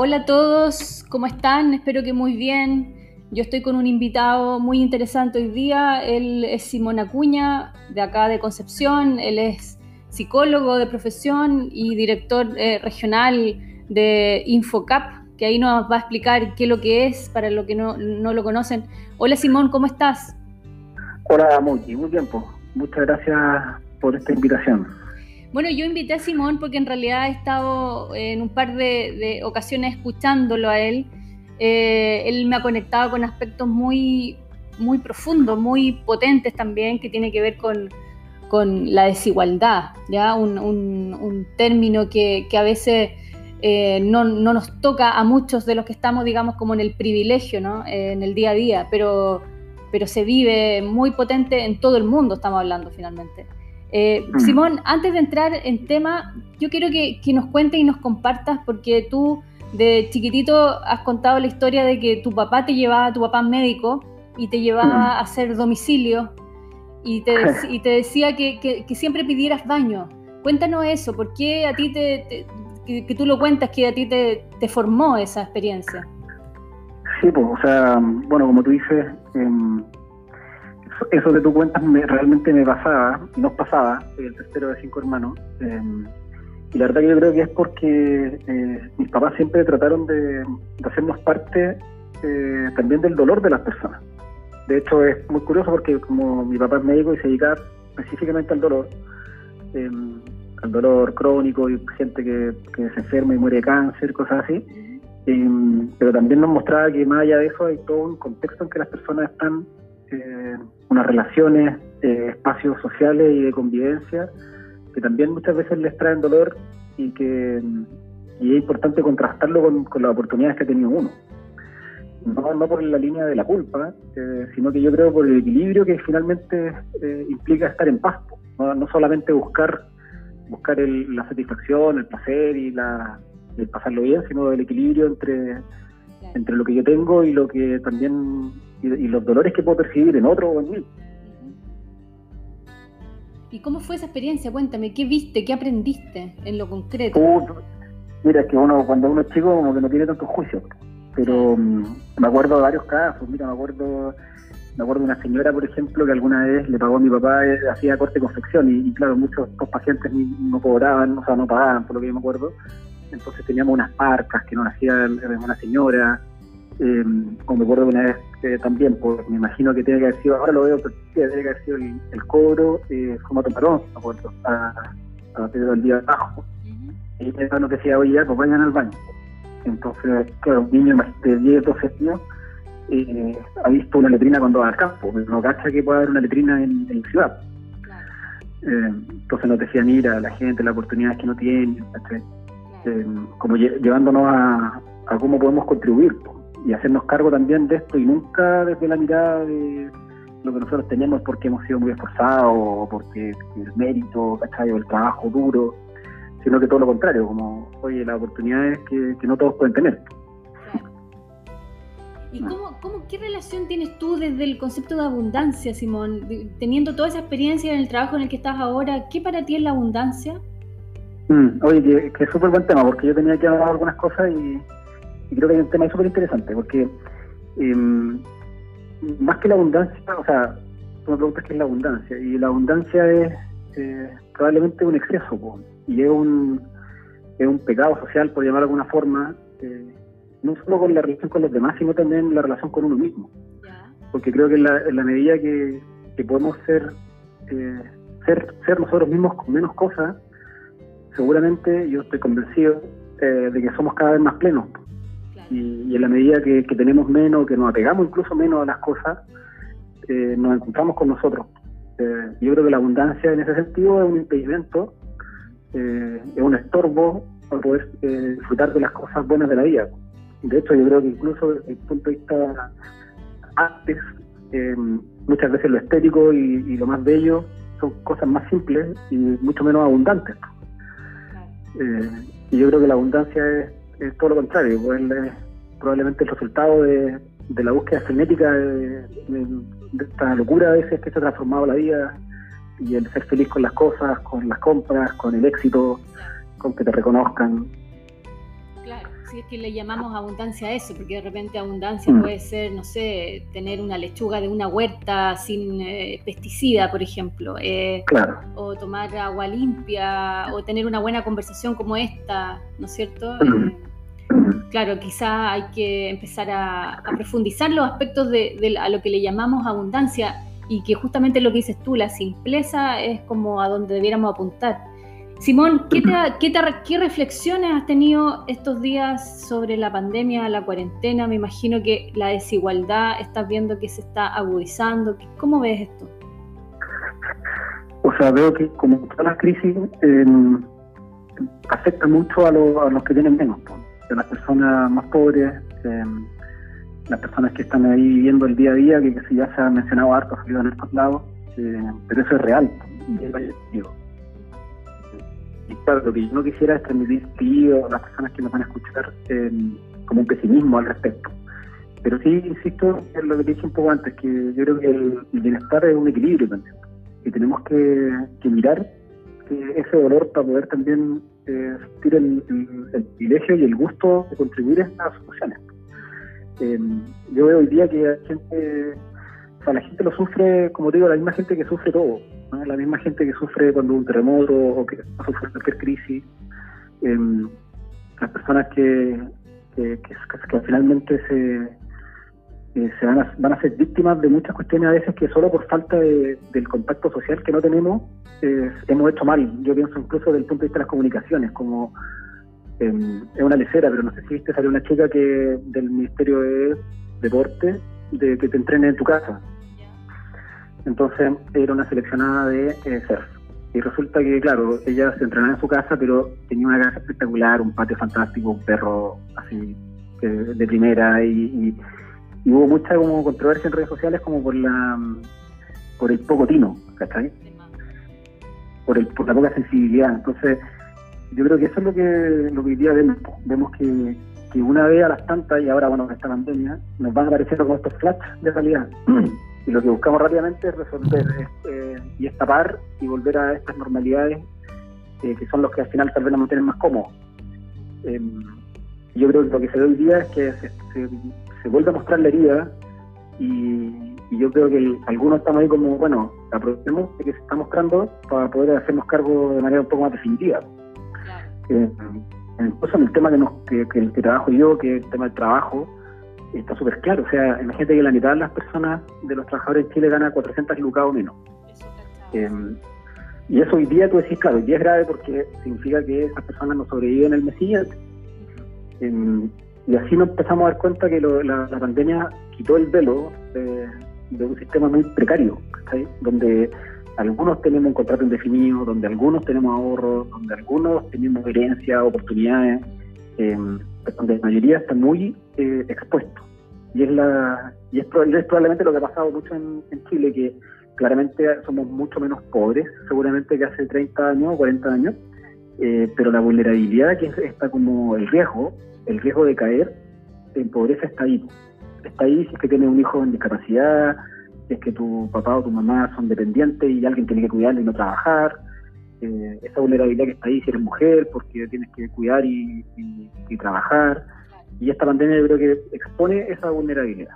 Hola a todos, ¿cómo están? Espero que muy bien. Yo estoy con un invitado muy interesante hoy día. Él es Simón Acuña, de acá de Concepción. Él es psicólogo de profesión y director eh, regional de Infocap, que ahí nos va a explicar qué es lo que es para los que no, lo conocen. Hola Simón, ¿cómo estás? Hola muy bien. Muchas gracias por esta invitación. Bueno, yo invité a Simón porque en realidad he estado en un par de, ocasiones escuchándolo a él. Eh, él me ha conectado con aspectos muy, muy profundos, muy potentes también, que tiene que ver con, la desigualdad, ¿ya? Un, término que, a veces eh, no, nos toca a muchos de los que estamos, digamos, como en el privilegio, ¿no? Eh, en el día a día, pero, pero se vive muy potente en todo el mundo, estamos hablando finalmente. Eh, mm. Simón, antes de entrar en tema, yo quiero que, nos cuentes y nos compartas, porque tú de chiquitito has contado la historia de que tu papá te llevaba, tu papá médico, y te llevaba mm. a hacer domicilio, y te, y te decía que, siempre pidieras baño. Cuéntanos eso, ¿por qué a ti te, que, tú lo cuentas, que a ti te, formó esa experiencia? Sí, pues, o sea, bueno, como tú dices, em, eso que tú cuentas me, realmente me pasaba, nos pasaba, soy el tercero de cinco hermanos. Eh, y la verdad que yo creo que es porque eh, mis papás siempre trataron de, hacernos parte eh, también del dolor de las personas. De hecho, es muy curioso porque como mi papá es médico y se dedica específicamente al dolor, al dolor crónico y gente que, que, se enferma y muere de cáncer, cosas así, pero también nos mostraba que más allá de eso hay todo un contexto en que las personas están eh, unas relaciones, eh, espacios sociales y de convivencia que también muchas veces les traen dolor y que y es importante contrastarlo con, las oportunidades que ha tenido uno. No, no por la línea de la culpa, eh, sino que yo creo por el equilibrio que finalmente eh, implica estar en paz. No, solamente buscar buscar la satisfacción, el placer y la, el pasarlo bien, sino el equilibrio entre, entre lo que yo tengo y lo que también y, los dolores que puedo percibir en otro o en mí. ¿Y cómo fue esa experiencia? Cuéntame, ¿qué viste, qué aprendiste en lo concreto? mira, es que uno cuando uno es chico como que no tiene tantos juicios, pero mm, me acuerdo de varios casos, mira, me acuerdo me acuerdo de una señora, por ejemplo, que alguna vez le pagó a mi papá, eh, hacía corte de confección y, claro, muchos estos pacientes no cobraban, o sea, no pagaban, por lo que yo me acuerdo. Entonces teníamos unas parcas que nos hacía una señora, eh, como me acuerdo una vez eh, también, pues me imagino que tiene que haber sido, ahora lo veo, pero tiene que haber sido el, cobro, eh, fue Parón, me acuerdo, a, a Pedro del día abajo. Y nos decía, oye, ya, pues vayan al baño. Entonces, claro, un niño de 10, 12 años eh, ha visto una letrina cuando va al campo, pero no cacha que puede haber una letrina en, en ciudad. Eh, entonces nos decía, mira, la gente, las oportunidades que no tiene, eh, como llevándonos a, a, cómo podemos contribuir. Pues y hacernos cargo también de esto y nunca desde la mirada de lo que nosotros tenemos porque hemos sido muy esforzados o porque el mérito, ¿cachai? o el trabajo duro, sino que todo lo contrario, como, oye, las oportunidades que, que no todos pueden tener. ¿Y cómo, cómo, qué relación tienes tú desde el concepto de abundancia, Simón? Teniendo toda esa experiencia en el trabajo en el que estás ahora, ¿qué para ti es la abundancia? Mm, oye, que, que es súper buen tema, porque yo tenía que hablar algunas cosas y, y creo que hay un tema súper interesante, porque em, más que la abundancia, o sea, tú me preguntas qué es la abundancia, y la abundancia es eh, probablemente un exceso, y es un, es un pecado social, por llamarlo de alguna forma, eh, no solo con la relación con los demás, sino también la relación con uno mismo. Porque creo que en la, medida que, podemos ser, eh, ser, ser nosotros mismos con menos cosas, seguramente yo estoy convencido de que somos cada vez más plenos y, en la medida que, tenemos menos, que nos apegamos incluso menos a las cosas, eh, nos encontramos con nosotros. Eh, yo creo que la abundancia en ese sentido es un impedimento, eh, es un estorbo para poder disfrutar de las cosas buenas de la vida. De hecho, yo creo que incluso desde el punto de vista antes, muchas veces lo estético y, lo más bello son cosas más simples y mucho menos abundantes. Y yo creo que la abundancia es es todo lo contrario, pues es probablemente el resultado de, la búsqueda frenética de, esta locura a veces que se ha transformado la vida y el ser feliz con las cosas, con las compras, con el éxito, con que te reconozcan. Si es que le llamamos abundancia a eso, porque de repente abundancia mm. puede ser, no sé, tener una lechuga de una huerta sin eh, pesticida, por ejemplo, eh, claro. o tomar agua limpia, o tener una buena conversación como esta, ¿no es cierto? Mm. Eh, claro, quizá hay que empezar a, profundizar los aspectos de, a lo que le llamamos abundancia y que justamente lo que dices tú, la simpleza es como a donde debiéramos apuntar Simón, ¿qué, ¿qué, reflexiones has tenido estos días sobre la pandemia, la cuarentena? Me imagino que la desigualdad estás viendo que se está agudizando. ¿Cómo ves esto? O sea, veo que como todas las crisis em, afecta mucho a, los que tienen menos, a las personas más pobres, em, las personas que están ahí viviendo el día a día, que, si ya se ha mencionado harto, ha salido en estos lados, eh, pero eso es real. Digo, lo que yo no quisiera es transmitir tío a las personas que nos van a escuchar em, como un pesimismo al respecto. Pero sí, insisto en lo que dije un poco antes, que yo creo que el, bienestar es un equilibrio también. Y tenemos que, mirar ese dolor para poder también eh, sentir el, privilegio y el gusto de contribuir a estas soluciones. Em, yo veo hoy día que hay gente, la gente lo sufre, como digo, la misma gente que sufre todo la misma gente que sufre cuando un terremoto o que sufre cualquier crisis, em, las personas que, que, finalmente se, eh, se van, a, van a ser víctimas de muchas cuestiones a veces que solo por falta de, del contacto social que no tenemos hemos hecho mal. Yo pienso incluso desde el punto de vista de las comunicaciones, como em, es una lecera, pero no sé si viste, salió una chica que del Ministerio de Deporte de que te entrene en tu casa. Entonces era una seleccionada de eh, surf. Y resulta que, claro, ella se entrenaba en su casa, pero tenía una casa espectacular, un patio fantástico, un perro así de primera y, hubo mucha como controversia en redes sociales como por la por el poco tino, ¿cachai? Por, el, por la poca sensibilidad. Entonces, yo creo que eso es lo que, lo que hoy día vemos. Vemos que, que una vez a las tantas, y ahora, bueno, con esta pandemia, nos van apareciendo como estos flash de realidad. y lo que buscamos rápidamente es resolver eh, y estapar y volver a estas normalidades eh, que son los que al final tal vez nos mantienen más cómodos. Em, yo creo que lo que se ve hoy día es que se, vuelve a mostrar la herida y, yo creo que algunos estamos ahí como, bueno, aprovechemos de que se está mostrando para poder hacernos cargo de manera un poco más definitiva. Eh, incluso en el tema que, nos, que, que, que trabajo yo, que es el tema del trabajo, está súper claro. O sea, imagínate que la mitad de las personas, de los trabajadores en Chile, gana 400 lucas o menos. Em, y eso hoy día tú decís, claro, hoy día es grave porque significa que esas personas no sobreviven el mes siguiente. Em, y así nos empezamos a dar cuenta que la, pandemia quitó el velo de, un sistema muy precario, donde algunos tenemos un contrato indefinido, donde algunos tenemos ahorros, donde algunos tenemos herencia, oportunidades. Em, donde la mayoría está muy eh, expuesto. Y es, la, y es, probablemente lo que ha pasado mucho en, Chile, que claramente somos mucho menos pobres, seguramente que hace 30 años o 40 años, eh, pero la vulnerabilidad que está como el riesgo, el riesgo de caer en pobreza está ahí. Está ahí si es que tienes un hijo en discapacidad, si es que tu papá o tu mamá son dependientes y alguien tiene que cuidarlo y no trabajar, eh, esa vulnerabilidad que está ahí si eres mujer, porque tienes que cuidar y, trabajar. Y esta pandemia yo creo que expone esa vulnerabilidad.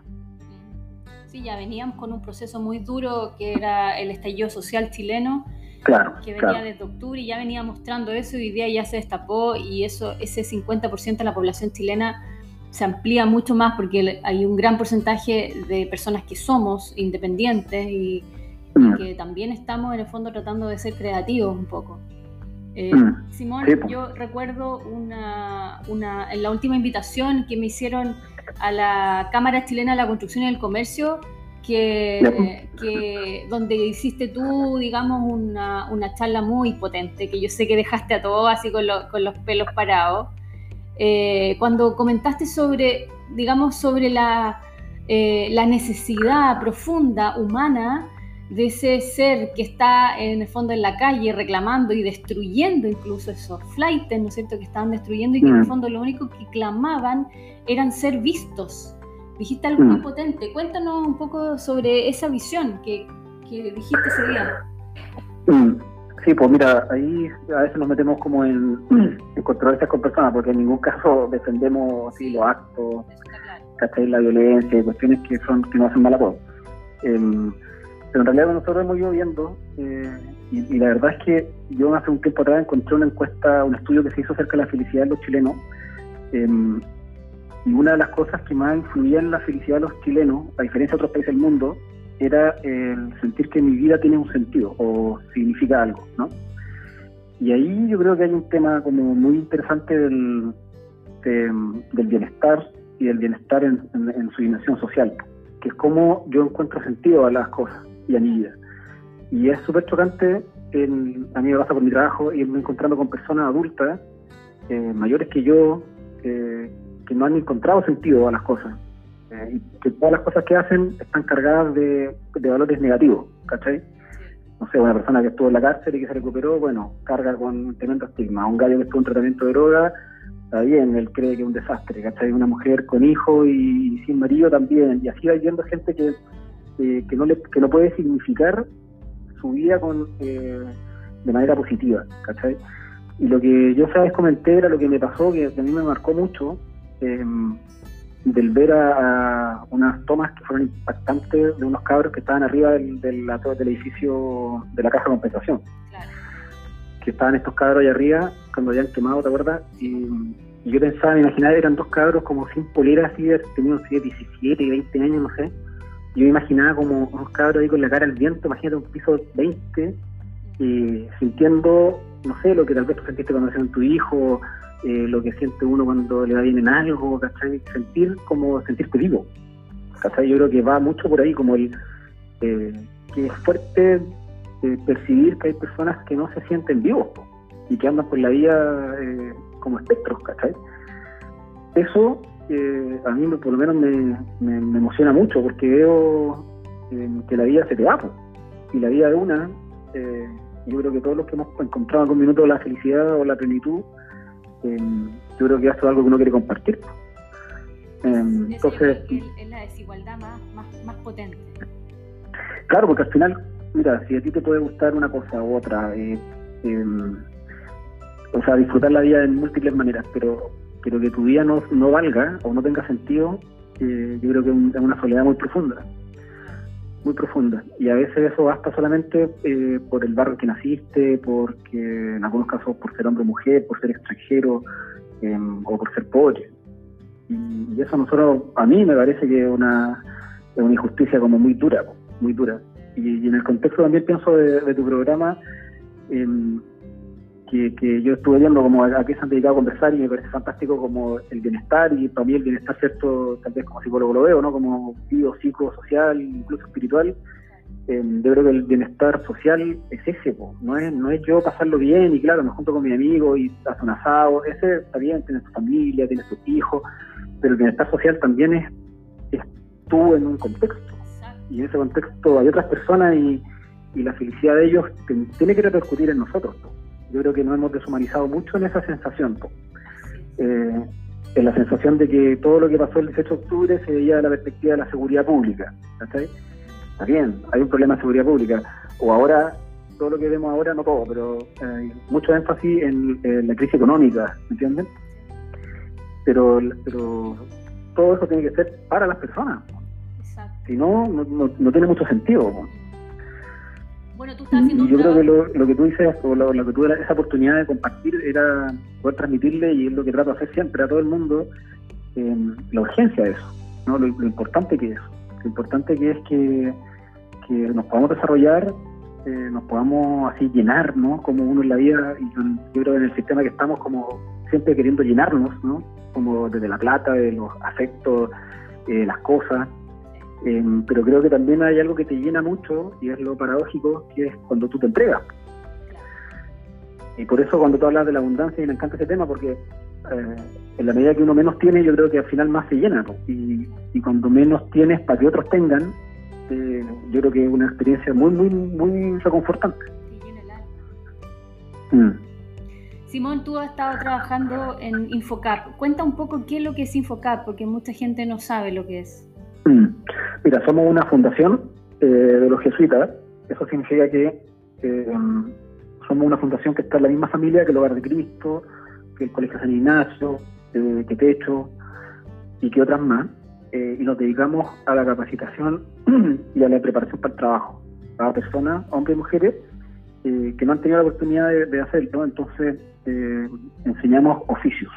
Sí, ya veníamos con un proceso muy duro que era el estallido social chileno, claro, que venía desde octubre y ya venía mostrando eso y hoy día ya se destapó y eso ese 50% de la población chilena se amplía mucho más porque hay un gran porcentaje de personas que somos independientes y, Mm. que también estamos en el fondo tratando de ser creativos un poco. Eh, mm. Simón, yo recuerdo una, una, en la última invitación que me hicieron a la Cámara Chilena de la Construcción y el Comercio, que, que donde hiciste tú, digamos, una, una, charla muy potente, que yo sé que dejaste a todos así con, con los pelos parados. Eh, cuando comentaste sobre, digamos, sobre la, eh, la necesidad profunda humana de ese ser que está en el fondo en la calle reclamando y destruyendo incluso esos flights, ¿no es cierto?, que estaban destruyendo y que en el mm. fondo lo único que clamaban eran ser vistos. Dijiste algo muy mm. potente. Cuéntanos un poco sobre esa visión que, dijiste ese día. Mm. Sí, pues mira, ahí a veces nos metemos como en, en controversias con personas, porque en ningún caso defendemos así los actos, ¿cachai? La violencia cuestiones que son que no hacen mal a todos. Em, pero en realidad nosotros hemos ido viendo, eh, y, la verdad es que yo hace un tiempo atrás encontré una encuesta, un estudio que se hizo acerca de la felicidad de los chilenos, em, y una de las cosas que más influía en la felicidad de los chilenos, a diferencia de otros países del mundo, era el sentir que mi vida tiene un sentido o significa algo, ¿no? Y ahí yo creo que hay un tema como muy interesante del, del bienestar y del bienestar en, su dimensión social, que es cómo yo encuentro sentido a las cosas y a mi vida. Y es súper chocante, a mí me pasa por mi trabajo, irme encontrando con personas adultas, eh, mayores que yo, eh, que no han encontrado sentido a las cosas. Eh, y que todas las cosas que hacen están cargadas de, valores negativos, ¿cachai? No sé, una persona que estuvo en la cárcel y que se recuperó, bueno, carga con tremendo estigma. Un gallo que estuvo en tratamiento de droga, está bien, él cree que es un desastre, ¿cachai? Una mujer con hijo y, sin marido también. Y así va viendo gente que, que, no le, que no puede significar su vida con, eh, de manera positiva, ¿cachai? Y lo que yo sabes comenté era lo que me pasó, que a mí me marcó mucho, eh, del ver a, unas tomas que fueron impactantes de unos cabros que estaban arriba del, del, del edificio de la caja de compensación. Que estaban estos cabros allá arriba cuando habían quemado, ¿te acuerdas? Y, yo pensaba, me imaginaba, eran dos cabros como sin polera, así, tenían 17, 20 años, no sé. Yo imaginaba como unos cabros ahí con la cara al viento, imagínate un piso 20, y sintiendo, no sé, lo que tal vez tú sentiste cuando nacieron tu hijo, eh, lo que siente uno cuando le va bien en algo, ¿cachai? Sentir como sentirte vivo, ¿cachai? Yo creo que va mucho por ahí, como el eh, que es fuerte eh, percibir que hay personas que no se sienten vivos y que andan por la vida como espectros, ¿cachai? Eso a mí por lo menos me, emociona mucho porque veo que la vida se te va, y la vida de una, yo creo que todos los que hemos encontrado en algún minuto la felicidad o la plenitud, yo creo que eso es algo que uno quiere compartir. entonces, es la desigualdad más, potente. Claro, porque al final, mira, si a ti te puede gustar una cosa u otra, eh, em, o sea, disfrutar la vida de múltiples maneras, pero, pero que tu vida no, no valga o no tenga sentido, eh, yo creo que es una soledad muy profunda muy profunda. Y a veces eso basta solamente eh, por el barrio que naciste, porque en algunos casos por ser hombre o mujer, por ser extranjero em, o por ser pobre. Y, eso a nosotros, a mí me parece que es una, una injusticia como muy dura, muy dura. Y, en el contexto también pienso de, tu programa, que, yo estuve viendo como a, qué se han dedicado a conversar y me parece fantástico como el bienestar y para mí el bienestar, cierto, tal vez como psicólogo lo veo, ¿no? Como bio, social incluso espiritual. Eh, yo creo que el bienestar social es ese, no es no es yo pasarlo bien y claro, me junto con mi amigo y hace un asado, ese está bien, tienes tu familia, tienes tus hijos, pero el bienestar social también es, es tú en un contexto y en ese contexto hay otras personas y, y la felicidad de ellos tiene que repercutir en nosotros. Yo creo que nos hemos deshumanizado mucho en esa sensación. Eh, en la sensación de que todo lo que pasó el 18 de octubre se veía de la perspectiva de la seguridad pública. Está bien, hay un problema de seguridad pública. O ahora, todo lo que vemos ahora, no todo, pero hay eh, mucho énfasis en, la crisis económica, ¿me entienden? Pero, pero todo eso tiene que ser para las personas. Si no, no, tiene mucho sentido. Bueno, tú estás haciendo y yo creo que lo, que tú dices, o lo, que tú esa oportunidad de compartir, era poder transmitirle, y es lo que trato de hacer siempre a todo el mundo, em, la urgencia de eso, ¿no? Lo, importante que es. Lo importante que es que, nos podamos desarrollar, eh, nos podamos así llenar, ¿no? Como uno en la vida, y yo creo que en el sistema que estamos como siempre queriendo llenarnos, ¿no? Como desde la plata, de los afectos, eh, las cosas, Em, pero creo que también hay algo que te llena mucho y es lo paradójico, que es cuando tú te entregas. Y por eso cuando tú hablas de la abundancia, y me encanta ese tema, porque eh, en la medida que uno menos tiene, yo creo que al final más se llena. Y, cuando menos tienes para que otros tengan, eh, yo creo que es una experiencia muy, muy, muy reconfortante. Mm. Simón, tú has estado trabajando en Infocap. Cuenta un poco qué es lo que es Infocap, porque mucha gente no sabe lo que es. Mm. Mira, somos una fundación eh, de los jesuitas. Eso significa que eh, somos una fundación que está en la misma familia que el Hogar de Cristo, que el Colegio San Ignacio, eh, que Techo y que otras más. Eh, y nos dedicamos a la capacitación y a la preparación para el trabajo, a personas, hombres y mujeres, que no han tenido la oportunidad de, hacerlo. Entonces, enseñamos oficios.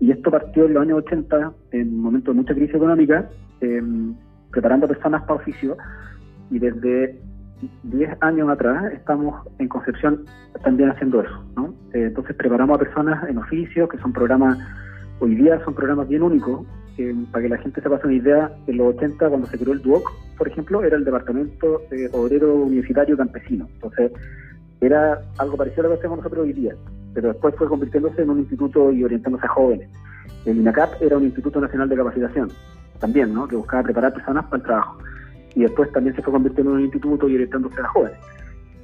Y esto partió en los años 80, en un momento de mucha crisis económica, preparando personas para oficios. Y desde 10 años atrás estamos en Concepción también haciendo eso, ¿no? Eh, entonces preparamos a personas en oficios, que son programas, hoy día son programas bien únicos, para que la gente se pase una idea, en los 80 cuando se creó el DUOC, por ejemplo, era el Departamento de Obrero Universitario Campesino, entonces era algo parecido a lo que hacemos nosotros hoy día, pero después fue convirtiéndose en un instituto y orientándose a jóvenes. El INACAP era un Instituto Nacional de Capacitación, también, ¿no? que buscaba preparar personas para el trabajo y después también se fue convirtiendo en un instituto y orientándose a jóvenes.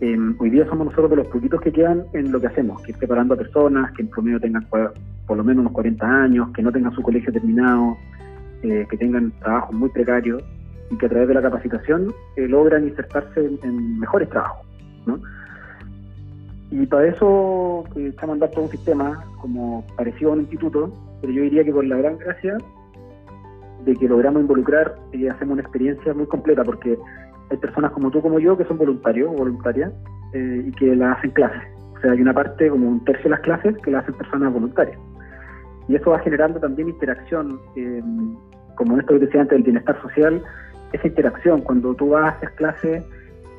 Em, hoy día somos nosotros de los poquitos que quedan en lo que hacemos, que es preparando a personas que en promedio tengan por lo menos unos 40 años, que no tengan su colegio terminado, eh, que tengan trabajos muy precarios y que a través de la capacitación eh, logran insertarse en, mejores trabajos. Y para eso eh, estamos andando todo un sistema como parecido a un instituto, pero yo diría que por la gran gracia de que logramos involucrar y hacemos una experiencia muy completa, porque hay personas como tú, como yo, que son voluntarios o voluntarias eh, y que la hacen clases. O sea, hay una parte, como un tercio de las clases, que la hacen personas voluntarias. Y eso va generando también interacción, eh, como esto que decía antes del bienestar social, esa interacción, cuando tú vas a hacer clases,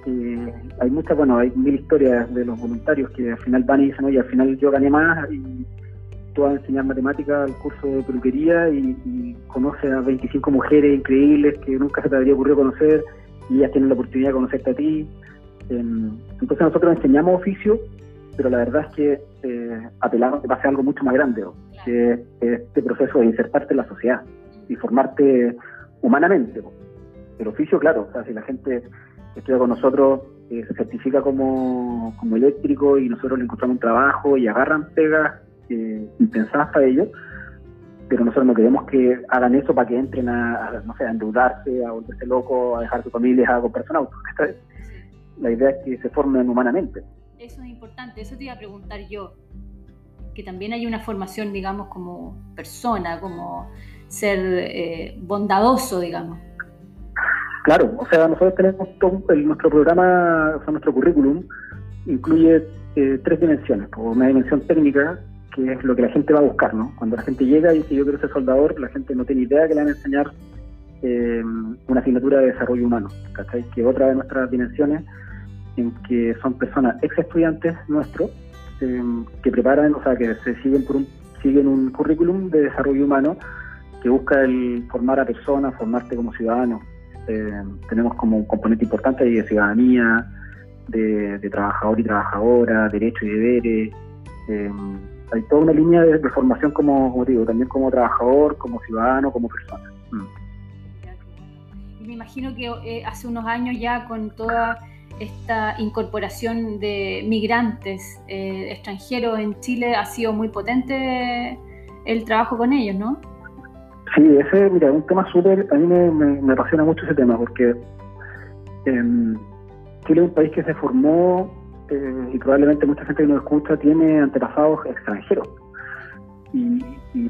eh, hay muchas, bueno, hay mil historias de los voluntarios que al final van y dicen, oye, al final yo gané más y tú vas a enseñar matemáticas al curso de peluquería y, y conoces a 25 mujeres increíbles que nunca se te habría ocurrido conocer y ellas tienen la oportunidad de conocerte a ti. Em, entonces nosotros enseñamos oficio, pero la verdad es que eh, apelamos que pase algo mucho más grande, que es este proceso de insertarte en la sociedad y formarte humanamente. El oficio, claro, o sea, si la gente estudia con nosotros, eh, se certifica como, como eléctrico y nosotros le encontramos un trabajo y agarran pegas eh, impensadas para ellos, pero nosotros no queremos que hagan eso para que entren a, no sé, a endeudarse, a volverse loco, a dejar su familia, a comprar un auto. La idea es que se formen humanamente. Eso es importante, eso te iba a preguntar yo, que también hay una formación, digamos, como persona, como ser eh, bondadoso, digamos. Claro, o sea, nosotros tenemos todo, nuestro programa, o sea, nuestro currículum incluye eh, tres dimensiones, una dimensión técnica, que es lo que la gente va a buscar, ¿no? Cuando la gente llega y dice yo quiero ser soldador, la gente no tiene idea que le van a enseñar eh, una asignatura de desarrollo humano, ¿cachai? Que otra de nuestras dimensiones en que son personas ex estudiantes nuestros eh, que preparan, o sea, que se siguen por un, siguen un currículum de desarrollo humano que busca el formar a personas, formarte como ciudadano. Eh, tenemos como un componente importante de ciudadanía, de, trabajador y trabajadora, derechos y deberes hay toda una línea de, formación como, digo, también como trabajador, como ciudadano, como persona. Mm. Me imagino que eh, hace unos años ya con toda esta incorporación de migrantes eh, extranjeros en Chile ha sido muy potente el trabajo con ellos, ¿no? Sí, ese, mira, es un tema súper, a mí me, apasiona mucho ese tema porque em, Chile es un país que se formó eh, y probablemente mucha gente que nos escucha tiene antepasados extranjeros. Y,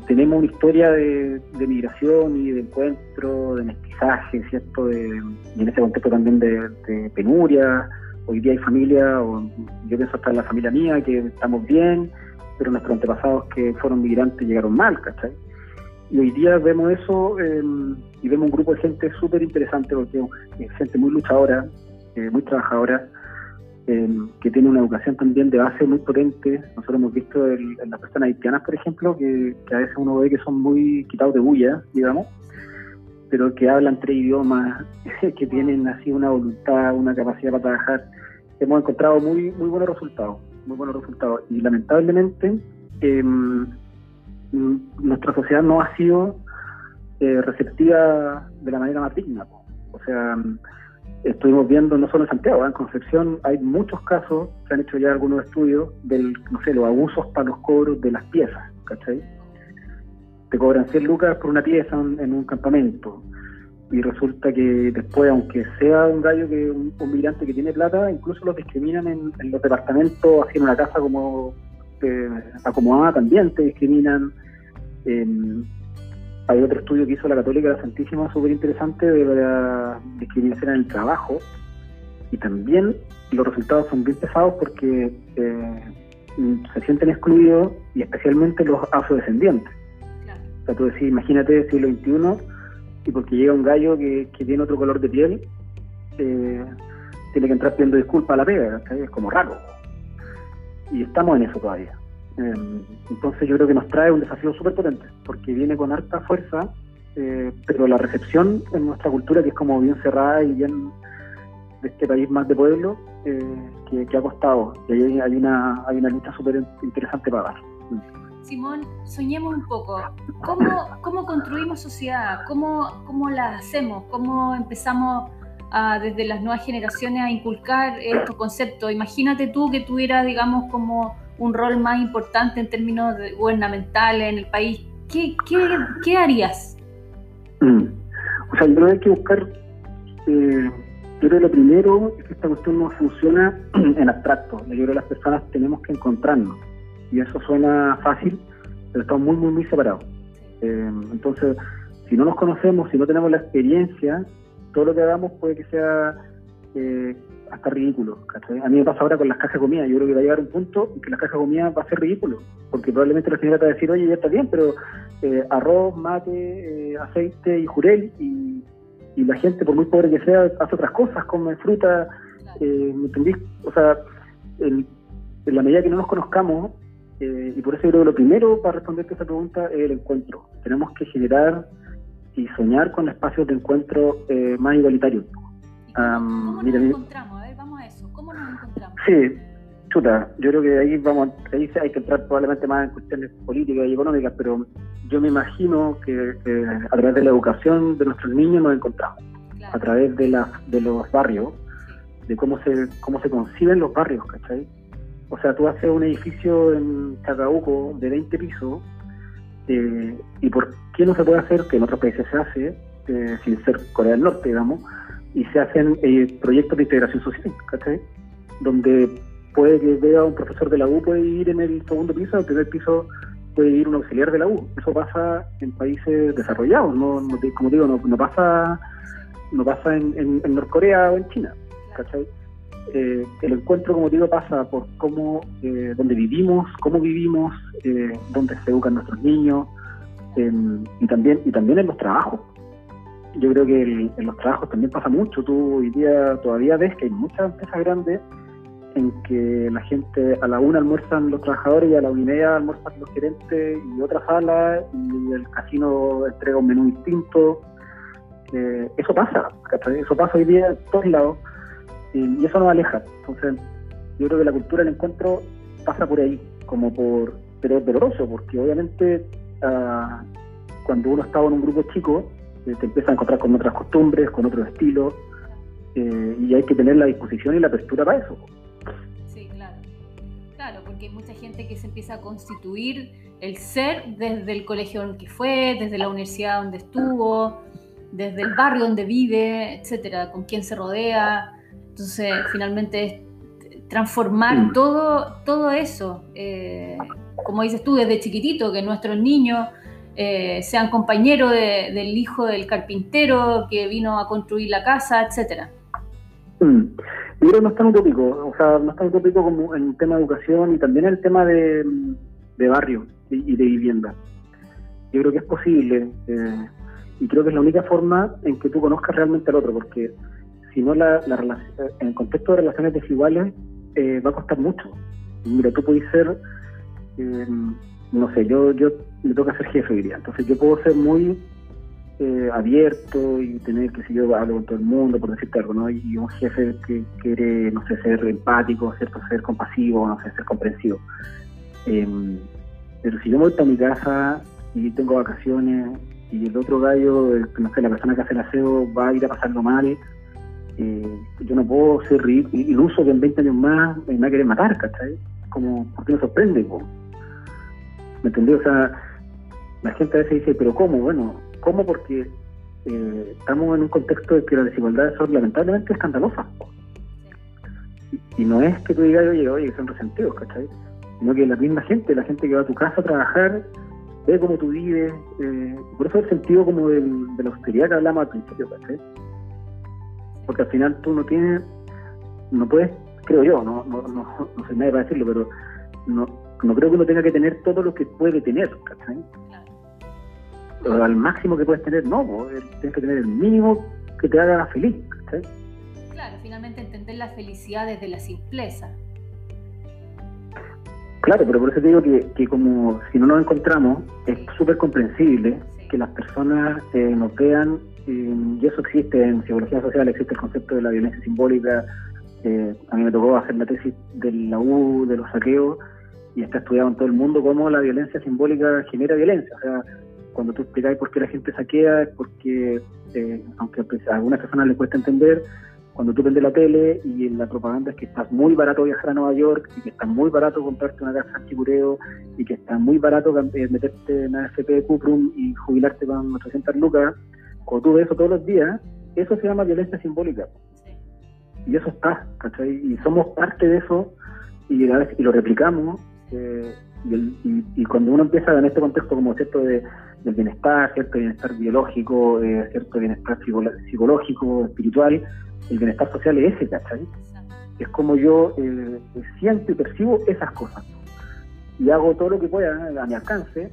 tenemos una historia de, migración y de encuentro, de mestizaje, ¿cierto? y en ese contexto también de, penuria. Hoy día hay familia, o yo pienso hasta en la familia mía, que estamos bien, pero nuestros antepasados que fueron migrantes llegaron mal, ¿cachai? Y hoy día vemos eso em, y vemos un grupo de gente súper interesante, porque es gente muy luchadora, eh, muy trabajadora, Em, que tiene una educación también de base muy potente. Nosotros hemos visto en las personas haitianas, por ejemplo, que, a veces uno ve que son muy quitados de bulla, digamos, pero que hablan tres idiomas, que tienen así una voluntad, una capacidad para trabajar. Hemos encontrado muy, muy buenos resultados, muy buenos resultados. Y lamentablemente em, nuestra sociedad no ha sido eh, receptiva de la manera más digna. O sea, estuvimos viendo no solo en Santiago, en Concepción hay muchos casos, se han hecho ya algunos estudios del, no sé, los abusos para los cobros de las piezas, ¿cachai? Te cobran 100 lucas por una pieza en, un campamento, y resulta que después, aunque sea un gallo que un, migrante que tiene plata, incluso los discriminan en, los departamentos, haciendo una casa como eh, acomodada también, te discriminan. hay otro estudio que hizo la Católica de la Santísima súper interesante de la discriminación en el trabajo y también los resultados son bien pesados porque eh, se sienten excluidos y especialmente los afrodescendientes. O sea, tú decís, imagínate siglo XXI y porque llega un gallo que, tiene otro color de piel, eh, tiene que entrar pidiendo disculpas a la pega, es como raro. Y estamos en eso todavía. Em, entonces yo creo que nos trae un desafío súper potente, porque viene con harta fuerza, eh, pero la recepción en nuestra cultura, que es como bien cerrada y bien de este país más de pueblo, eh, que, ha costado. Y ahí hay una, hay una lucha súper interesante para dar. Simón, soñemos un poco. ¿Cómo, cómo construimos sociedad? ¿Cómo, ¿Cómo la hacemos? ¿Cómo empezamos a, desde las nuevas generaciones a inculcar estos conceptos? Imagínate tú que tuvieras, digamos, como un rol más importante en términos gubernamentales en el país. ¿Qué, qué, qué harías? Mm. O sea, yo creo que hay que buscar... Eh, yo creo que lo primero es que esta cuestión no funciona en abstracto. Yo creo que las personas tenemos que encontrarnos y eso suena fácil, pero estamos muy, muy, muy separados. Eh, entonces, si no nos conocemos, si no tenemos la experiencia, todo lo que hagamos puede que sea eh, hasta ridículo. A mí me pasa ahora con las cajas de comida. Yo creo que va a llegar un punto en que la caja de comida va a ser ridículo, porque probablemente la señora te va a decir, oye, ya está bien, pero eh, arroz, mate, aceite y jurel, y, y, la gente, por muy pobre que sea, hace otras cosas, come fruta. ¿Me entendís? O sea, en la medida que no nos conozcamos, eh, y por eso yo creo que lo primero para responderte a esa pregunta es el encuentro. Tenemos que generar y soñar con espacios de encuentro eh, más igualitarios. ¿Cómo, nos encontramos? A ver, vamos a eso. ¿Cómo nos encontramos? Sí, chuta, yo creo que ahí vamos, ahí hay que entrar probablemente más en cuestiones políticas y económicas, pero yo me imagino que, a través de la educación de nuestros niños nos encontramos, a través de, de los barrios, de cómo se, cómo se conciben los barrios, ¿cachai? O sea, tú haces un edificio en Chacabuco de 20 pisos, eh, ¿y por qué no se puede hacer, que en otros países se hace, eh, sin ser Corea del Norte, digamos, y se hacen eh, proyectos de integración social, ¿cachai? Donde puede que vea un profesor de la U puede ir en el segundo piso, el primer piso puede ir un auxiliar de la U. Eso pasa en países desarrollados, no, como digo, no, pasa no pasa en, en, en Norcorea o en China, ¿cachai? Eh, el encuentro, como digo, pasa por cómo, eh, vivimos, cómo vivimos, eh, dónde se educan nuestros niños y también y también en los trabajos. Yo creo que en los trabajos también pasa mucho. Tú hoy día todavía ves que hay muchas empresas grandes en que la gente a la una almuerzan los trabajadores y a la una y media almuerzan los gerentes y otra sala y el casino entrega un menú distinto. Eh, eso pasa, eso pasa hoy día en todos lados y, eso nos aleja. Entonces, yo creo que la cultura del encuentro pasa por ahí, como por, pero es doloroso, porque obviamente ah, cuando uno está en un grupo chico, eh, te empieza a encontrar con otras costumbres, con otros estilos, eh, y hay que tener la disposición y la apertura para eso. Sí, claro. Claro, porque hay mucha gente que se empieza a constituir el ser desde el colegio en que fue, desde la universidad donde estuvo, desde el barrio donde vive, etcétera, con quién se rodea. Entonces, finalmente es transformar mm. todo, todo eso, eh, como dices tú, desde chiquitito, que nuestros niños eh, sean compañeros del hijo del carpintero que vino a construir la casa, etcétera. Mm. Yo creo que no es tan utópico, o sea, no es tan utópico como en el tema de educación y también en el tema de, barrio y, de vivienda. Yo creo que es posible eh, y creo que es la única forma en que tú conozcas realmente al otro, porque sino la, la en el contexto de relaciones desiguales eh, va a costar mucho. Mira, tú puedes ser, eh, no sé, yo yo me toca ser jefe, diría. Entonces yo puedo ser muy eh, abierto y tener, que si yo hablo con todo el mundo, por decirte algo, ¿no? Y un jefe que quiere, no sé, ser empático, ¿cierto? Ser compasivo, no sé, ser comprensivo. Em, pero si yo voy a mi casa y tengo vacaciones y el otro gallo, no sé, la persona que hace el aseo va a ir a pasarlo mal, eh, yo no puedo ser iluso que en 20 años más me va a querer matar, ¿cachai? Como, ¿por qué me sorprende? ¿Me entendí? O sea, la gente a veces dice, ¿pero cómo? Bueno, ¿cómo? Porque eh, estamos en un contexto de que las desigualdades son lamentablemente escandalosas. Y, no es que tú digas, oye, oye, son resentidos, ¿cachai? Sino que la misma gente, la gente que va a tu casa a trabajar, ve cómo tú vives. Eh, por eso el sentido como de la austeridad que hablamos al principio, ¿cachai? Porque al final tú no tienes, no puedes, creo yo, no, no, no, no sé nadie para decirlo, pero no, no creo que uno tenga que tener todo lo que puede tener, ¿cachai? al máximo que puedes tener, no, tienes que tener el mínimo que te haga feliz. Claro, finalmente entender la felicidad desde la simpleza. Claro, pero por eso te digo que, como si no nos encontramos, es súper comprensible que las personas eh, nos vean, eh, y eso existe en psicología social, existe el concepto de la violencia simbólica. Eh, a mí me tocó hacer la tesis de la U, de los saqueos, y está estudiado en todo el mundo cómo la violencia simbólica genera violencia. O sea, cuando tú explicáis por qué la gente saquea, es porque, eh, aunque a algunas personas les cuesta entender, cuando tú vendes la tele y en la propaganda es que está muy barato viajar a Nueva York y que está muy barato comprarte una casa en Chicureo y que está muy barato eh, meterte en AFP Cuprum y jubilarte con 800 lucas, cuando tú ves eso todos los días, eso se llama violencia simbólica. Y eso está, ¿cachai? Y somos parte de eso y, y lo replicamos. Eh, y, y, cuando uno empieza en este contexto como cierto de del bienestar, cierto bienestar biológico, eh, cierto bienestar psicológico, espiritual, el bienestar social es ese, ¿cachai? Es como yo eh, siento y percibo esas cosas. Y hago todo lo que pueda a mi alcance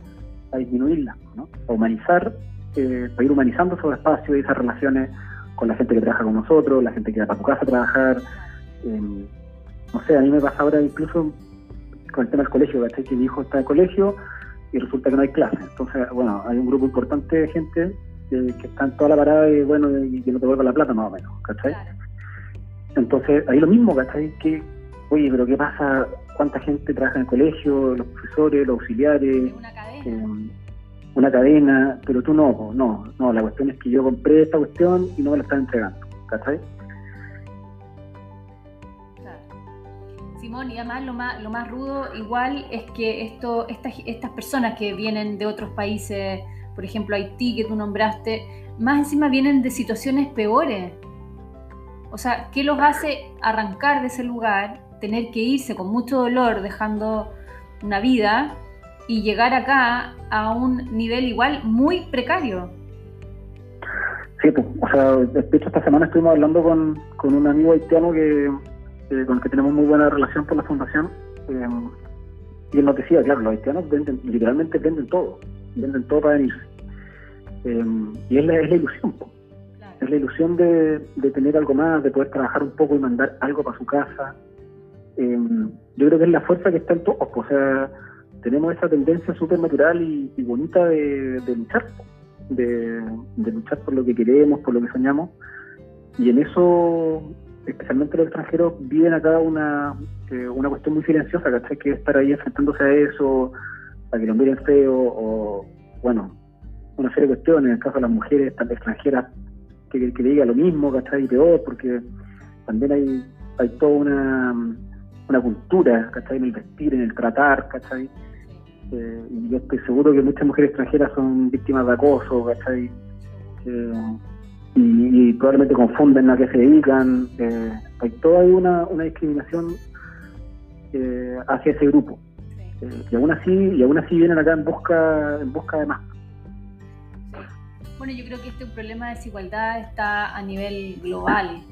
a disminuirlas, ¿no? a humanizar, eh, a ir humanizando esos espacios y esas relaciones con la gente que trabaja con nosotros, la gente que va para tu casa a trabajar. Em, no sé, a mí me pasa ahora incluso con el tema del colegio, ¿cachai? Que mi hijo está en colegio y resulta que no hay clases. Entonces, bueno, hay un grupo importante de gente que, está en toda la parada y bueno, y que no te vuelva la plata más o menos, ¿cachai? Entonces, ahí lo mismo, ¿cachai? Que, oye, pero ¿qué pasa? ¿Cuánta gente trabaja en el colegio? Los profesores, los auxiliares. Una cadena. Eh, una cadena, pero tú no, no, no, la cuestión es que yo compré esta cuestión y no me la están entregando, ¿cachai? y además lo más, lo más rudo igual es que esto, estas, estas personas que vienen de otros países, por ejemplo Haití que tú nombraste, más encima vienen de situaciones peores. O sea, ¿qué los hace arrancar de ese lugar, tener que irse con mucho dolor, dejando una vida y llegar acá a un nivel igual muy precario? Sí, pues, o sea, de hecho esta semana estuvimos hablando con, con un amigo haitiano que, eh, con el que tenemos muy buena relación por la fundación. Eh, y él nos decía, claro, los haitianos venden, literalmente venden todo, venden todo para venir. Eh, y es la, es la ilusión, es la ilusión de, tener algo más, de poder trabajar un poco y mandar algo para su casa. yo creo que es la fuerza que está en todos, o sea, tenemos esa tendencia súper natural y, bonita de, luchar, de, luchar por lo que queremos, por lo que soñamos. Y en eso especialmente los extranjeros, viven acá una, eh, una cuestión muy silenciosa, ¿cachai? Que estar ahí enfrentándose a eso, a que lo miren feo, o, bueno, una serie de cuestiones, en el caso de las mujeres extranjeras, que, que le diga lo mismo, ¿cachai? Y peor, porque también hay, hay toda una, una cultura, ¿cachai? En el vestir, en el tratar, ¿cachai? Eh, y yo estoy seguro que muchas mujeres extranjeras son víctimas de acoso. Eh, y, probablemente confunden a qué se dedican. Eh, hay toda una, una discriminación eh, hacia ese grupo. Eh, y aún así y aún así vienen acá en busca en busca de más. Bueno, yo creo que este problema de desigualdad está a nivel global.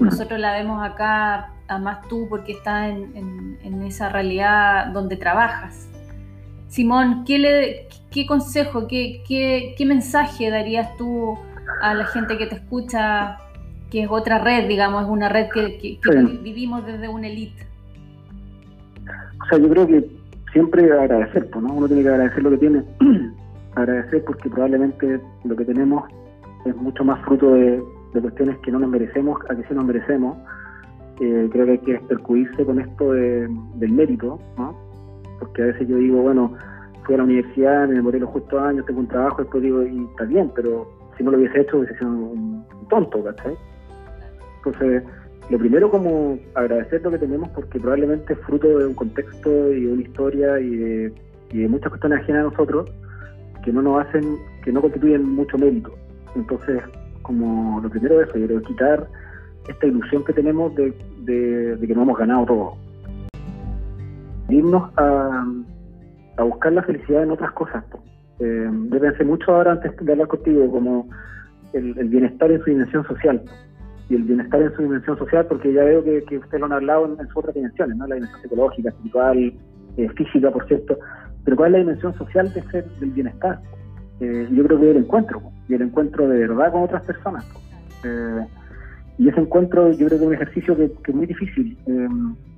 Nosotros la vemos acá, además tú, porque estás en, en esa realidad donde trabajas. Simón, ¿qué, le, qué consejo, qué, qué, mensaje darías tú a la gente que te escucha, que es otra red, digamos, es una red que, vivimos desde una élite? O sea, yo creo que siempre agradecer, ¿no? Uno tiene que agradecer lo que tiene, agradecer porque probablemente lo que tenemos es mucho más fruto de, cuestiones que no nos merecemos a que sí nos merecemos. Eh, creo que hay que percudirse con esto del mérito, ¿no? porque a veces yo digo, bueno, fui a la universidad, me demoré los justos años, tengo un trabajo, después digo, y está bien, pero si no lo hubiese hecho hubiese sido un, tonto, ¿cachai? Entonces, lo primero como agradecer lo que tenemos porque probablemente es fruto de un contexto y de una historia y de, muchas cuestiones ajenas a nosotros que no nos hacen, que no constituyen mucho mérito. Entonces, como lo primero es eso, yo creo quitar esta ilusión que tenemos de, que no hemos ganado todo. Irnos a, buscar la felicidad en otras cosas. Eh, yo pensé mucho ahora antes de hablar contigo, como el, bienestar en su dimensión social. Y el bienestar en su dimensión social, porque ya veo que, que ustedes lo han hablado en, sus otras dimensiones, ¿no? la dimensión psicológica, espiritual, eh, física, por cierto. Pero ¿cuál es la dimensión social de ser, del bienestar? Eh, yo creo que es el encuentro, y el encuentro de verdad con otras personas. Eh, y ese encuentro yo creo que es un ejercicio que, es muy difícil, eh,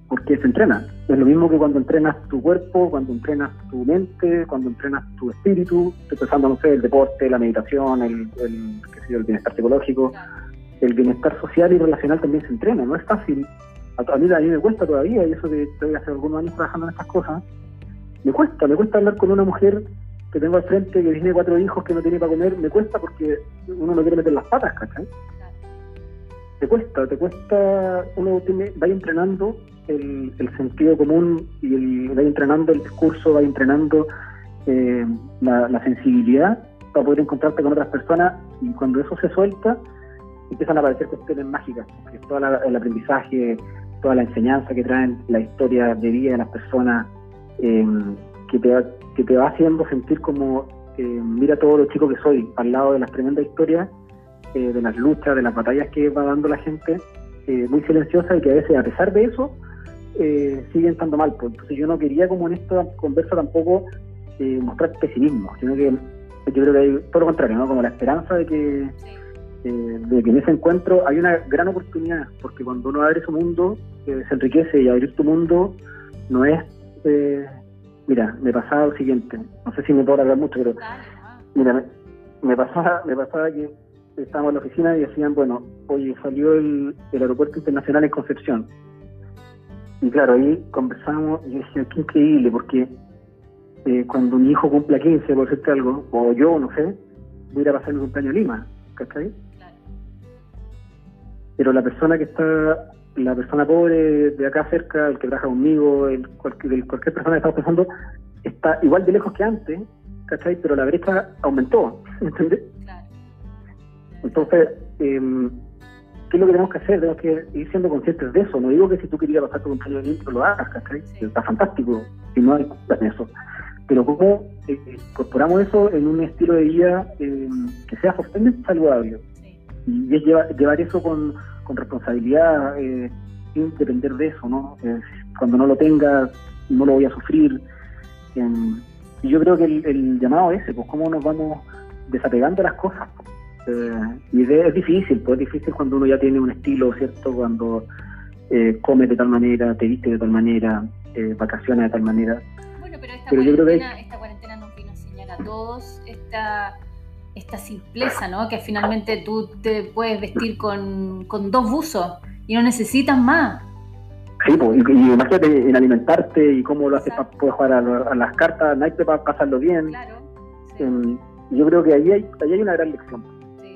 porque se entrena. Es lo mismo que cuando entrenas tu cuerpo, cuando entrenas tu mente, cuando entrenas tu espíritu, pensando, no sé, el deporte, la meditación, el, el, el bienestar psicológico, el bienestar social y relacional también se entrena, no es fácil. A, mí, a mí me cuesta todavía, y eso que estoy hace algunos años trabajando en estas cosas, me cuesta, me cuesta hablar con una mujer que tengo al frente que tiene cuatro hijos que no tiene para comer, me cuesta porque uno no quiere meter las patas, ¿cachai? Te cuesta, te cuesta, uno tiene, va entrenando el, sentido común y el, va entrenando el discurso, va entrenando eh, la, sensibilidad para poder encontrarte con otras personas y cuando eso se suelta empiezan a aparecer cuestiones mágicas, porque todo el aprendizaje, toda la enseñanza que traen, la historia de vida de las personas, eh, que te, que te va haciendo sentir como, eh, mira todo lo chico que soy, al lado de las tremendas historias, eh, de las luchas, de las batallas que va dando la gente, eh, muy silenciosa y que a veces, a pesar de eso, siguen estando mal. Pues. Entonces yo no quería como en esta conversa tampoco mostrar pesimismo, sino que yo creo que hay todo lo contrario, ¿no? como la esperanza de que, de que en ese encuentro hay una gran oportunidad, porque cuando uno abre su mundo, se enriquece y abrir tu mundo no es Mira, me pasaba lo siguiente, no sé si me puedo hablar mucho, pero mira, me, pasaba, me pasaba que estábamos en la oficina y decían, bueno, oye, salió el, aeropuerto internacional en Concepción. Y claro, ahí conversamos y decía, qué increíble, porque eh, cuando mi hijo cumpla 15, por decirte algo, o yo, no sé, voy a ir a pasar mi cumpleaños a Lima, ¿cachai? Claro. Pero la persona que está la persona pobre de acá cerca, el que trabaja conmigo, el, cualquier, cualquier persona que estamos pensando, está igual de lejos que antes, ¿cachai? Pero la brecha aumentó, ¿entendés? Entonces, eh, ¿qué es lo que tenemos que hacer? Tenemos que ir siendo conscientes de eso. No digo que si tú querías pasar tu cumpleaños limpio lo hagas, ¿cachai? Está fantástico, si no hay en eso. Pero ¿cómo eh, incorporamos eso en un estilo de vida eh, que sea sostenible saludable? Y es llevar, llevar eso con con responsabilidad, eh, sin depender de eso, ¿no? cuando no lo tenga, no lo voy a sufrir. y yo creo que el, llamado es ese, pues cómo nos vamos desapegando las cosas. Eh, y es, difícil, pues es difícil cuando uno ya tiene un estilo, ¿cierto? Cuando eh, comes de tal manera, te viste de tal manera, eh, vacaciones de tal manera. Bueno, pero esta, cuarentena, esta cuarentena nos vino a enseñar a todos esta esta simpleza, ¿no? Que finalmente tú te puedes vestir con, dos buzos y no necesitas más. Sí, pues, y, imagínate en alimentarte y cómo lo haces para poder jugar a, las cartas, naipes para pasarlo bien. Claro. Em, yo creo que ahí hay, ahí hay una gran lección.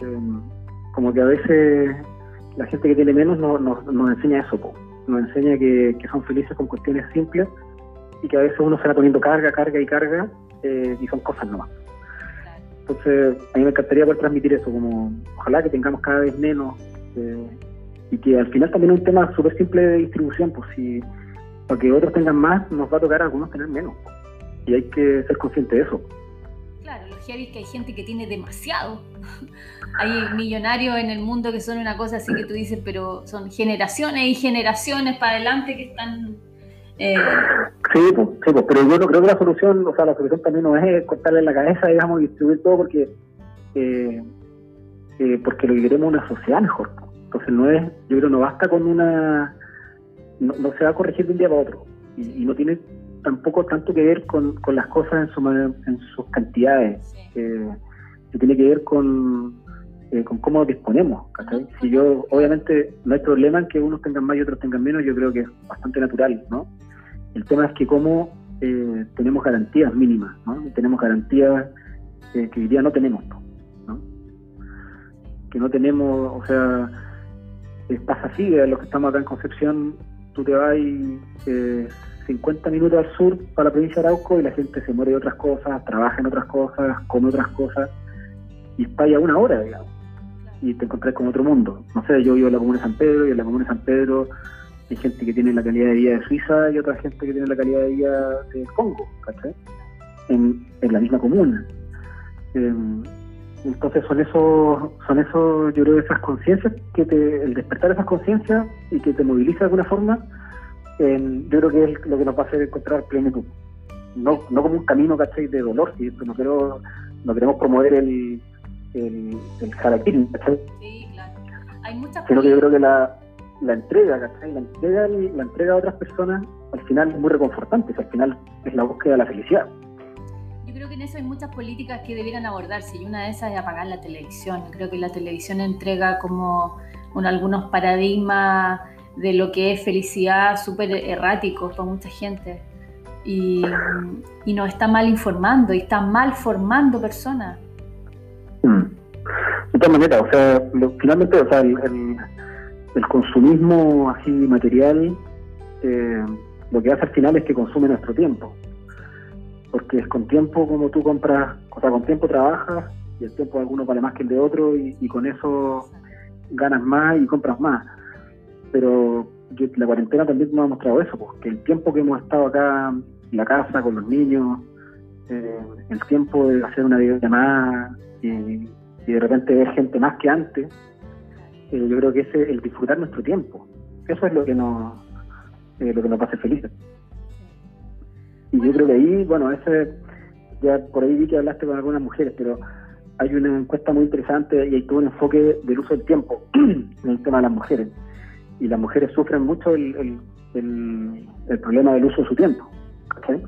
Em, como que a veces la gente que tiene menos no, nos enseña eso, nos enseña que, son felices con cuestiones simples y que a veces uno se va poniendo carga, carga y carga eh, y son cosas nomás. Entonces, a mí me encantaría poder transmitir eso, como ojalá que tengamos cada vez menos eh, y que al final también es un tema súper simple de distribución, pues si para que otros tengan más, nos va a tocar a algunos tener menos. Y hay que ser consciente de eso. Claro, lo que es que hay gente que tiene demasiado. hay millonarios en el mundo que son una cosa así que tú dices, pero son generaciones y generaciones para adelante que están eh, sí, pues, sí pues, pero yo no creo que la solución, o sea, la solución también no es cortarle la cabeza, digamos, y distribuir todo porque eh, eh, porque lo que queremos es una sociedad mejor. Entonces no es, yo creo no basta con una, no, se va a corregir de un día para otro. Y, no tiene tampoco tanto que ver con, con las cosas en, su, en sus cantidades, eh, tiene que ver con, con cómo disponemos. Si yo, obviamente, no hay problema en que unos tengan más y otros tengan menos, yo creo que es bastante natural, ¿no? El tema es que cómo eh, tenemos garantías mínimas, ¿no? Tenemos garantías que hoy día no tenemos, ¿no? Que no tenemos, o sea, pasa así, a los que estamos acá en Concepción, tú te vas y eh, 50 minutos al sur para la provincia de Arauco y la gente se muere de otras cosas, trabaja en otras cosas, come otras cosas y está ya una hora, digamos. Y te encontrás con otro mundo. No sé, yo vivo en la comuna de San Pedro y en la comuna de San Pedro hay gente que tiene la calidad de vida de Suiza y otra gente que tiene la calidad de vida de Congo, ¿cachai? En, la misma comuna. Em, entonces son esos, son esos, yo creo, esas conciencias que te, el despertar esas conciencias y que te moviliza de alguna forma, yo creo que es lo que nos va a hacer encontrar plenitud. No, no como un camino, ¿cachai? De dolor, y no quiero, no queremos promover el, el, el ¿cachai? Sí, claro. Hay muchas Sino que yo creo que la, la entrega, ¿cachai? La entrega, la entrega a otras personas al final es muy reconfortante, al final es la búsqueda de la felicidad. Yo creo que en eso hay muchas políticas que debieran abordarse y una de esas es apagar la televisión. Creo que la televisión entrega como algunos paradigmas de lo que es felicidad súper erráticos para mucha gente y, y, nos está mal informando y está mal formando personas. Mm. De todas maneras, o sea, finalmente, o sea, el, el, consumismo así material eh, lo que hace al final es que consume nuestro tiempo porque es con tiempo como tú compras, o sea, con tiempo trabajas y el tiempo de alguno vale más que el de otro y, con eso ganas más y compras más. Pero la cuarentena también nos ha mostrado eso, porque el tiempo que hemos estado acá en la casa con los niños, eh, el tiempo de hacer una videollamada y, y de repente ver gente más que antes, eh, yo creo que es el disfrutar nuestro tiempo. Eso es lo que nos, eh, lo que nos hace felices. Y yo creo que ahí, bueno, ese, ya por ahí vi que hablaste con algunas mujeres, pero hay una encuesta muy interesante y hay todo un enfoque del uso del tiempo en el tema de las mujeres. Y las mujeres sufren mucho el, el, problema del uso de su tiempo, ¿cachai?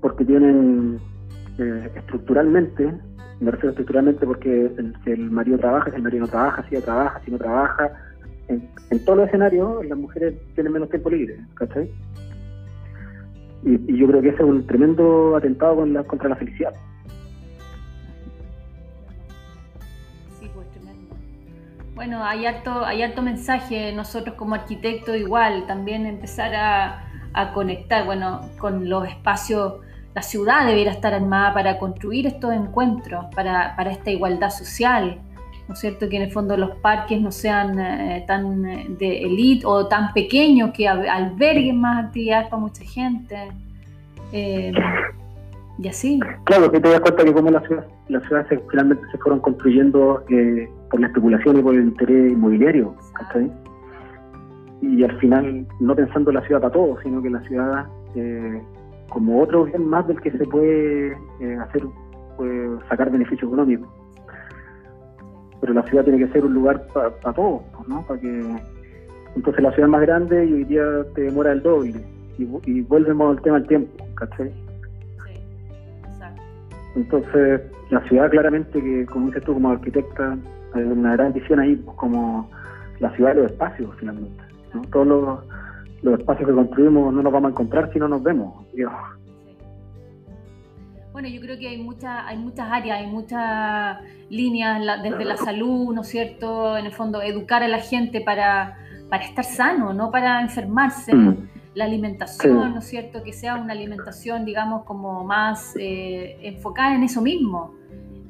Porque tienen eh, estructuralmente, me refiero estructuralmente porque si el marido trabaja, si el marido no trabaja, si ella trabaja, si no trabaja, en, en todos los escenarios las mujeres tienen menos tiempo libre, ¿cachai? Y, yo creo que ese es un tremendo atentado contra la felicidad. Sí, pues tremendo. Bueno, hay harto, hay harto mensaje, nosotros como arquitectos igual, también empezar a, conectar, bueno, con los espacios, la ciudad debiera estar armada para construir estos encuentros, para, para esta igualdad social, ¿no es cierto? Que en el fondo los parques no sean eh, tan eh, de élite o tan pequeños que alberguen más actividades para mucha gente. Eh, y así. Claro, que te das cuenta que como las ciudades, finalmente se fueron construyendo por la especulación y por el interés inmobiliario, Y al final, no pensando en la ciudad para todos, sino que la ciudad como otro bien más del que se puede hacer, sacar beneficio económico pero la ciudad tiene que ser un lugar para todos, ¿no? Para que entonces la ciudad es más grande y hoy día te demora el doble y, y volvemos al tema del tiempo, ¿cachai? Sí, exacto. Entonces la ciudad claramente que, como dices tú como arquitecta, hay una gran visión ahí pues, como la ciudad de los espacios finalmente, ¿no? Todos los, los espacios que construimos no nos vamos a encontrar si no nos vemos. Bueno, yo creo que hay, muchas hay muchas áreas, hay muchas líneas desde la salud, ¿no es cierto? En el fondo, educar a la gente para, para estar sano, no para enfermarse. Mm. La alimentación, ¿no es cierto? Que sea una alimentación, digamos, como más eh, enfocada en eso mismo.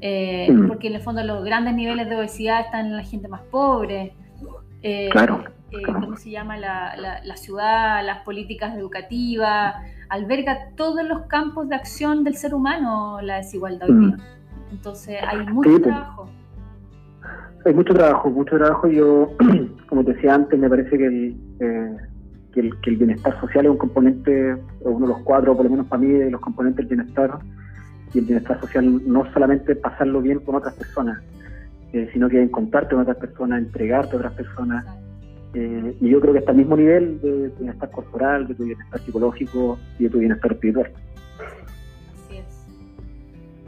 Eh, mm. Porque en el fondo los grandes niveles de obesidad están en la gente más pobre. Eh, claro. ¿Cómo se llama la, la ciudad? Las políticas educativas alberga todos los campos de acción del ser humano la desigualdad hoy día. Mm. Entonces hay mucho pues. trabajo. Hay mucho trabajo, mucho trabajo. Yo, como te decía antes, me parece que el, eh, que el, bienestar social es un componente, uno de los cuatro, por lo menos para mí, de los componentes del bienestar. Y el bienestar social no solamente pasarlo bien con otras personas, eh, sino que encontrarte con otras personas, entregarte a otras personas. Eh, y yo creo que está al mismo nivel de tu bienestar corporal, de tu bienestar psicológico y de tu bienestar espiritual. Así es.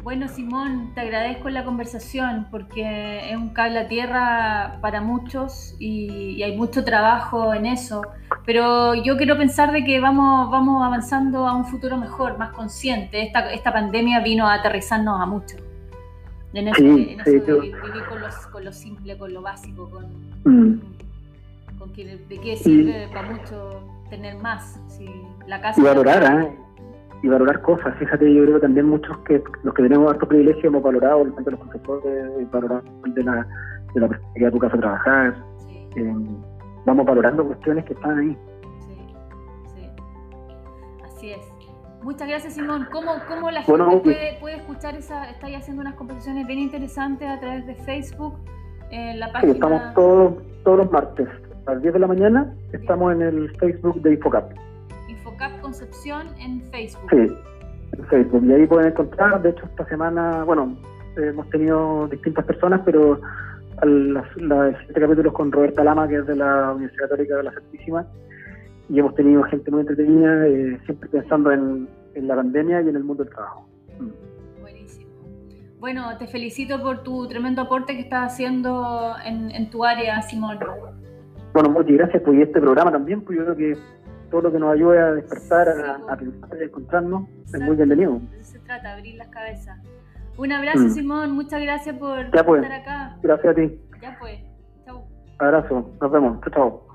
Bueno, Simón, te agradezco la conversación porque es un cable a tierra para muchos y, hay mucho trabajo en eso. Pero yo quiero pensar de que vamos, vamos avanzando a un futuro mejor, más consciente. Esta, esta pandemia vino a aterrizarnos a muchos. En eso, sí, en eso vivir con, lo simple, con lo básico, con, mm de qué sirve para mucho tener más. Si la casa y valorar, ¿eh? y valorar cosas. Fíjate, yo creo que también muchos que los que tenemos estos privilegios hemos valorado de los profesores, valorado el de la, de la perspectiva de tu casa trabajar. Eh, vamos valorando cuestiones que están ahí. Sí, sí. Así es. Muchas gracias, Simón. ¿Cómo, cómo la gente puede, puede, escuchar esa? Estáis haciendo unas conversaciones bien interesantes a través de Facebook, en la página. Sí, estamos todos, todos los martes a las 10 de la mañana. Estamos en el Facebook de Infocap. Infocap Concepción en Facebook. Sí, en Facebook. Y ahí pueden encontrar, de hecho, esta semana, bueno, hemos tenido distintas personas, pero los siete capítulos con Roberta Lama, que es de la Universidad Católica de la Santísima y hemos tenido gente muy entretenida, eh, siempre pensando en, la pandemia y en el mundo del trabajo. Buenísimo. Bueno, te felicito por tu tremendo aporte que estás haciendo en, tu área, Simón. Bueno, muchas gracias por este programa también, pues yo creo que todo lo que nos ayude a despertar, a, pensar y a encontrarnos es muy bienvenido. Se trata, abrir las cabezas. Un abrazo, mm. Simón, muchas gracias por pues. estar acá. Gracias a ti. Ya pues, chao. Abrazo, nos vemos, chao.